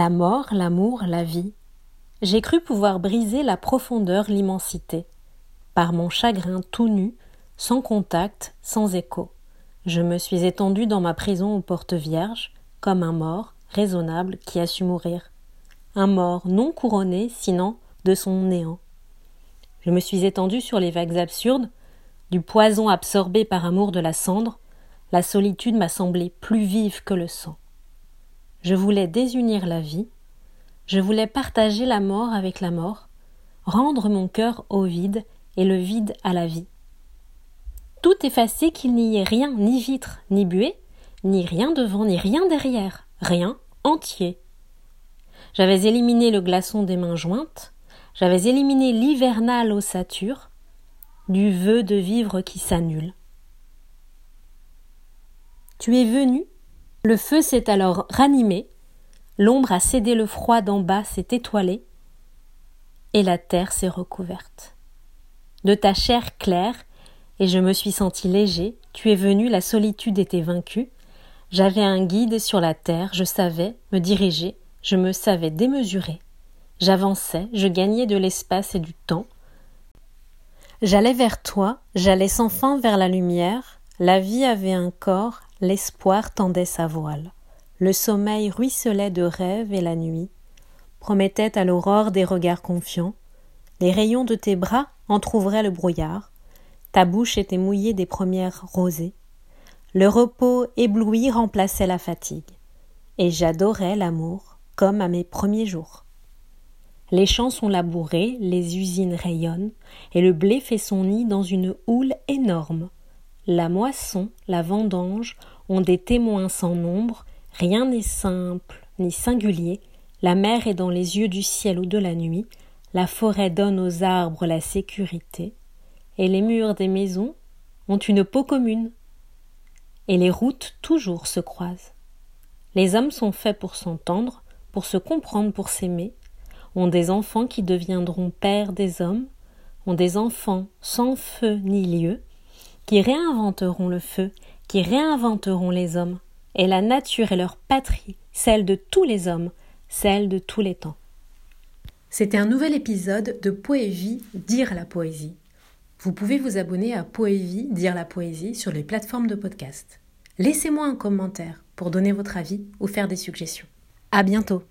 la mort, l'amour, la vie. J'ai cru pouvoir briser la profondeur, l'immensité. Par mon chagrin tout nu, sans contact, sans écho. Je me suis étendu dans ma prison aux portes vierges, comme un mort, raisonnable, qui a su mourir. Un mort non couronné, sinon de son néant. Je me suis étendu sur les vagues absurdes, du poison absorbé par amour de la cendre, la solitude m'a semblé plus vive que le sang. Je voulais désunir la vie, je voulais partager la mort avec la mort, rendre mon cœur au vide et le vide à la vie. Tout effacé qu'il n'y ait rien, ni vitre, ni buée, ni rien devant, ni rien derrière, rien, entier. J'avais éliminé le glaçon des mains jointes, j'avais éliminé l'hivernale ossature, du vœu de vivre qui s'annule. Tu es venu, le feu s'est alors ranimé, l'ombre a cédé le froid d'en bas s'est étoilé, et la terre s'est recouverte. De ta chair claire, et je me suis senti léger, tu es venu, la solitude était vaincue, j'avais un guide sur la terre, je savais me diriger, je me savais démesurer. J'avançais, je gagnais de l'espace et du temps. J'allais vers toi, j'allais sans fin vers la lumière, la vie avait un corps, l'espoir tendait sa voile. Le sommeil ruisselait de rêves et la nuit promettait à l'aurore des regards confiants. Les rayons de tes bras entr'ouvraient le brouillard. Ta bouche était mouillée des premières rosées. Le repos ébloui remplaçait la fatigue. Et j'adorais l'amour comme à mes premiers jours. Les champs sont labourés, les usines rayonnent, et le blé fait son nid dans une houle énorme. La moisson, la vendange ont des témoins sans nombre, rien n'est simple ni singulier, la mer est dans les yeux du ciel ou de la nuit, la forêt donne aux arbres la sécurité, et les murs des maisons ont une peau commune, et les routes toujours se croisent. Les hommes sont faits pour s'entendre, pour se comprendre, pour s'aimer, ont des enfants qui deviendront pères des hommes, ont des enfants sans feu ni lieu, qui réinventeront le feu, qui réinventeront les hommes, et la nature est leur patrie, celle de tous les hommes, celle de tous les temps. C'était un nouvel épisode de Poévie Dire la poésie. Vous pouvez vous abonner à Poévie Dire la poésie sur les plateformes de podcast. Laissez-moi un commentaire pour donner votre avis ou faire des suggestions. À bientôt!